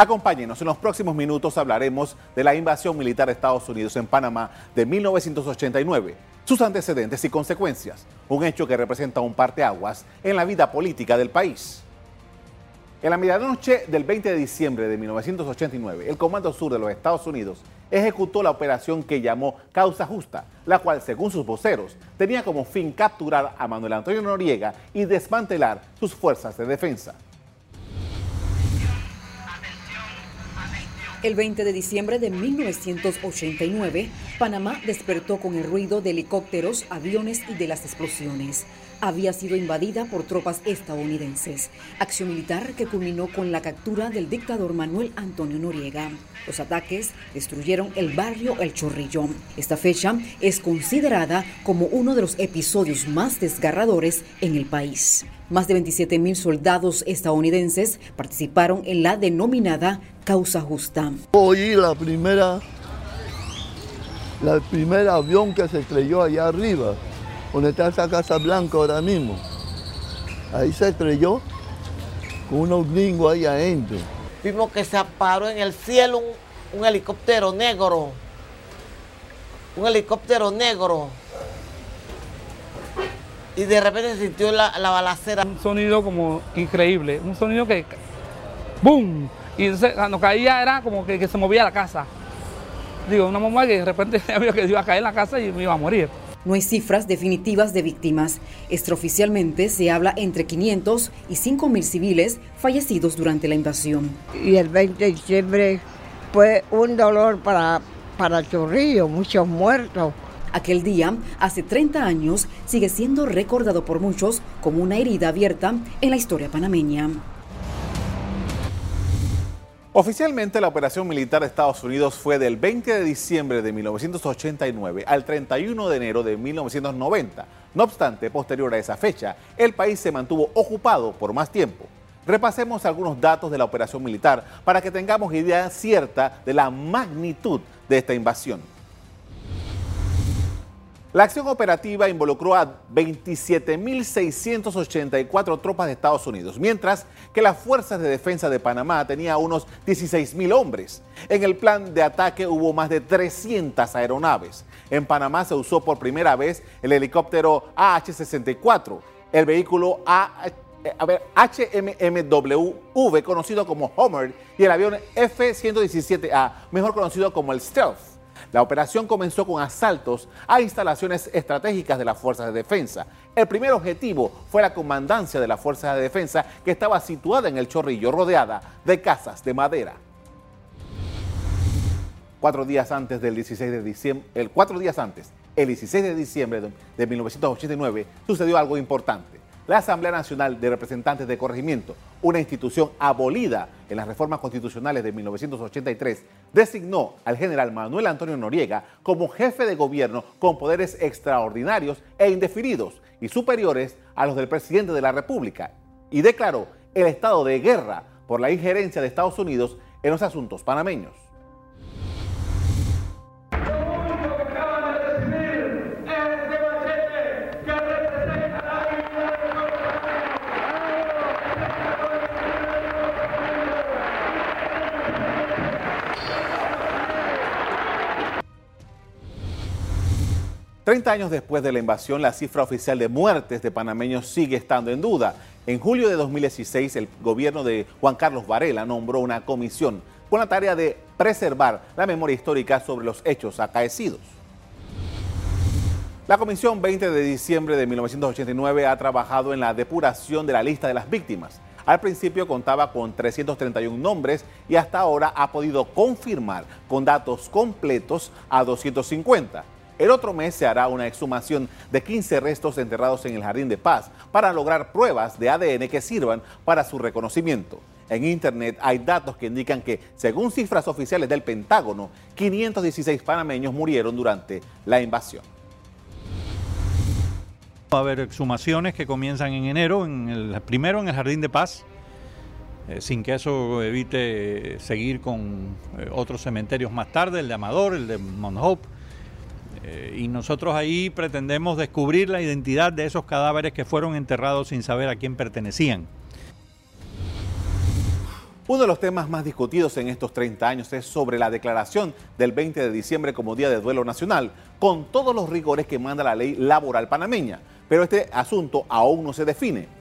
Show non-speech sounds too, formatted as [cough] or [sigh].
Acompáñenos, en los próximos minutos hablaremos de la invasión militar de Estados Unidos en Panamá de 1989, sus antecedentes y consecuencias, un hecho que representa un parteaguas en la vida política del país. En la medianoche del 20 de diciembre de 1989, el Comando Sur de los Estados Unidos ejecutó la operación que llamó Causa Justa, la cual, según sus voceros, tenía como fin capturar a Manuel Antonio Noriega y desmantelar sus fuerzas de defensa. El 20 de diciembre de 1989, Panamá despertó con el ruido de helicópteros, aviones y de las explosiones. Había sido invadida por tropas estadounidenses. Acción militar que culminó con la captura del dictador Manuel Antonio Noriega. Los ataques destruyeron el barrio El Chorrillo. Esta fecha es considerada como uno de los episodios más desgarradores en el país. Más de 27 mil soldados estadounidenses participaron en la denominada causa justa. Oí la primera, la primer avión que se estrelló allá arriba, donde está esa Casa Blanca ahora mismo. Ahí se estrelló con unos gringos ahí adentro. Vimos que se paró en el cielo un, un helicóptero negro. Un helicóptero negro y de repente se sintió la, la, balacera. Un sonido como increíble, un sonido que ¡boom! Y entonces, cuando caía era como que, que, se movía la casa. Digo, una mamá que de repente [laughs] vio que iba a caer en la casa y me iba a morir. No hay cifras definitivas de víctimas. Extraoficialmente se habla entre 500 y 5 mil civiles fallecidos durante la invasión. Y el 20 de diciembre fue un dolor para, para Chorrillo, muchos muertos. Aquel día, hace 30 años, sigue siendo recordado por muchos como una herida abierta en la historia panameña. Oficialmente la operación militar de Estados Unidos fue del 20 de diciembre de 1989 al 31 de enero de 1990. No obstante, posterior a esa fecha, el país se mantuvo ocupado por más tiempo. Repasemos algunos datos de la operación militar para que tengamos idea cierta de la magnitud de esta invasión. La acción operativa involucró a 27.684 tropas de Estados Unidos, mientras que las Fuerzas de Defensa de Panamá tenía unos 16.000 hombres. En el plan de ataque hubo más de 300 aeronaves. En Panamá se usó por primera vez el helicóptero AH-64, el vehículo HMMWV, conocido como Homer, y el avión F-117A, mejor conocido como el Stealth. La operación comenzó con asaltos a instalaciones estratégicas de las Fuerzas de Defensa. El primer objetivo fue la comandancia de las Fuerzas de Defensa que estaba situada en el Chorrillo, rodeada de casas de madera. Cuatro días antes del 16 de diciembre, el cuatro días antes, el 16 de diciembre de 1989, sucedió algo importante la Asamblea Nacional de Representantes de Corregimiento, una institución abolida en las reformas constitucionales de 1983, designó al general Manuel Antonio Noriega como jefe de gobierno con poderes extraordinarios e indefinidos y superiores a los del presidente de la República y declaró el estado de guerra por la injerencia de Estados Unidos en los asuntos panameños. 30 años después de la invasión, la cifra oficial de muertes de panameños sigue estando en duda. En julio de 2016, el gobierno de Juan Carlos Varela nombró una comisión con la tarea de preservar la memoria histórica sobre los hechos acaecidos. La Comisión 20 de diciembre de 1989 ha trabajado en la depuración de la lista de las víctimas. Al principio contaba con 331 nombres y hasta ahora ha podido confirmar con datos completos a 250. El otro mes se hará una exhumación de 15 restos enterrados en el Jardín de Paz para lograr pruebas de ADN que sirvan para su reconocimiento. En Internet hay datos que indican que, según cifras oficiales del Pentágono, 516 panameños murieron durante la invasión. Va a haber exhumaciones que comienzan en enero, en el, primero en el Jardín de Paz, eh, sin que eso evite seguir con eh, otros cementerios más tarde, el de Amador, el de Mount Hope eh, y nosotros ahí pretendemos descubrir la identidad de esos cadáveres que fueron enterrados sin saber a quién pertenecían. Uno de los temas más discutidos en estos 30 años es sobre la declaración del 20 de diciembre como Día de Duelo Nacional, con todos los rigores que manda la ley laboral panameña. Pero este asunto aún no se define.